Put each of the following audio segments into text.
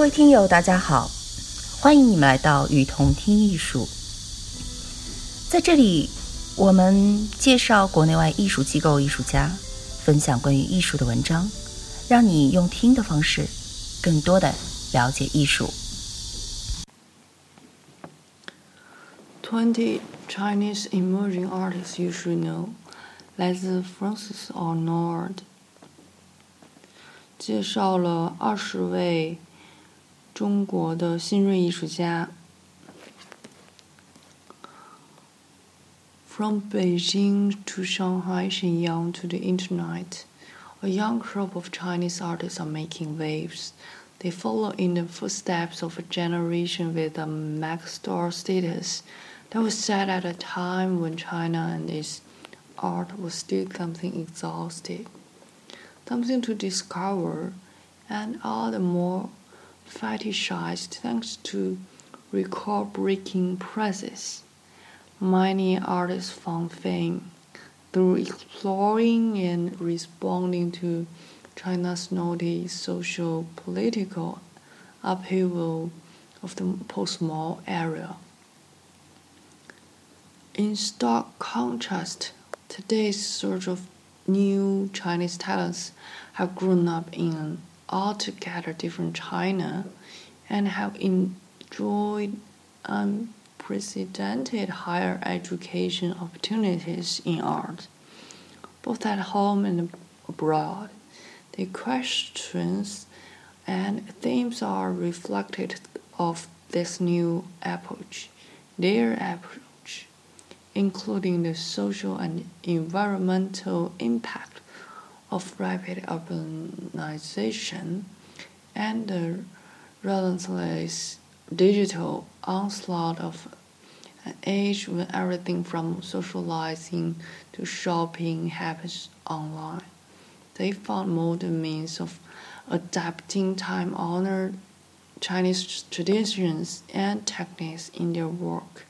各位听友，大家好，欢迎你们来到雨桐听艺术。在这里，我们介绍国内外艺术机构、艺术家，分享关于艺术的文章，让你用听的方式，更多的了解艺术。Twenty Chinese emerging artists you should know，来自 Francis Arnold，介绍了二十位中国的新锐艺术家。From Beijing to Shanghai, Shenyang to the internet, a young crop of Chinese artists are making waves. They follow in the footsteps of a generation with a megastar status that was set at a time when China and its art was still something exhausted, something to discover, and all the more fetishized thanks to record breaking presses. Many artists found fame through exploring and responding to China's naughty social political upheaval of the post-war era. In stark contrast, today's surge of new Chinese talents have grown up in an altogether different China and have enjoyed unprecedented higher education opportunities in art, both at home and abroad. The questions and themes are reflected of this new approach, their approach including the social and environmental impact of rapid urbanization and the relentless digital onslaught of an age when everything from socializing to shopping happens online. They found modern means of adapting time honored Chinese traditions and techniques in their work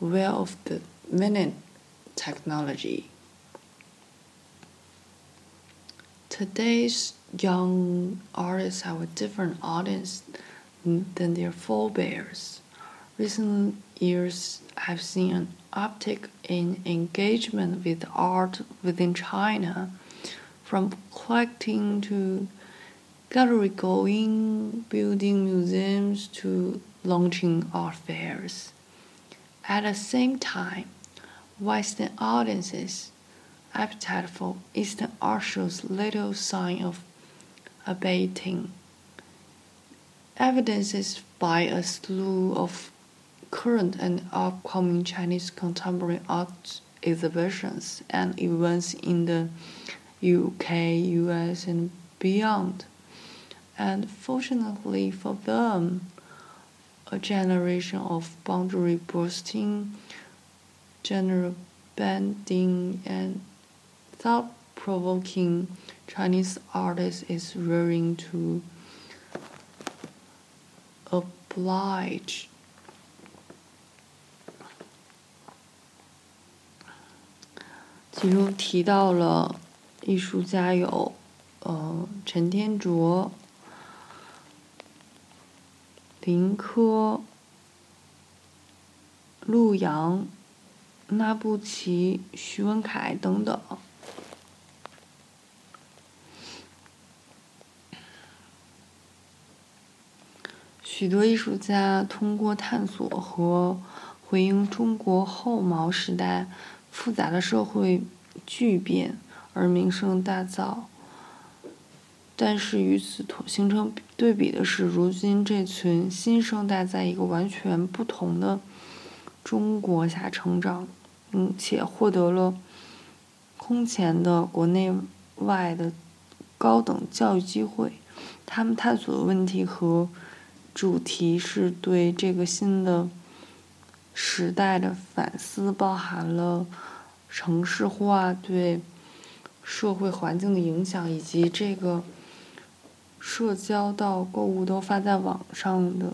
well of the minute technology. Today's young artists have a different audience than their forebears. Recent years have seen an uptick in engagement with art within China, from collecting to gallery going, building museums to launching art fairs. At the same time, Western audiences' appetite for Eastern art shows little sign of abating. Evidences by a slew of current and upcoming Chinese contemporary art exhibitions and events in the UK, US, and beyond. And fortunately for them, a generation of boundary bursting, genre bending, and thought provoking Chinese artist is rearing to oblige. 其中提到了艺术家有，呃，陈天卓、林科、陆阳、那布奇、徐文凯等等，许多艺术家通过探索和回应中国后毛时代复杂的社会巨变而名声大噪。但是与此同形成对比的是，如今这群新生代在一个完全不同的中国下成长，嗯，且获得了空前的国内外的高等教育机会。他们探索的问题和主题是对这个新的时代的反思，包含了城市化对社会环境的影响，以及这个。社交到购物都发在网上的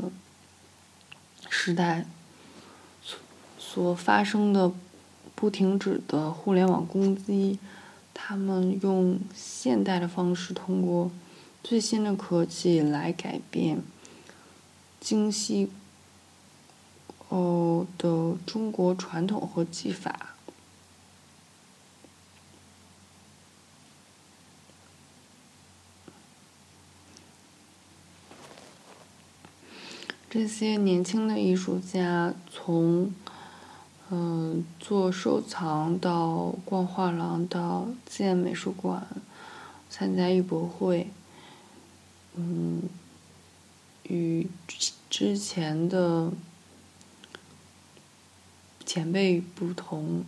时代，所发生的不停止的互联网攻击，他们用现代的方式通过最新的科技来改变精细哦的中国传统和技法。这些年轻的艺术家从。嗯，做收藏到逛画廊到建美术馆，参加艺博会，嗯，与之前的前辈不同，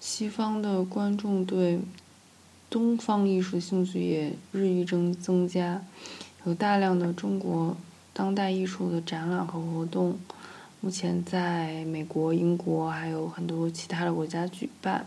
西方的观众对东方艺术兴趣也日益增增加，有大量的中国当代艺术的展览和活动。目前在美国、英国还有很多其他的国家举办。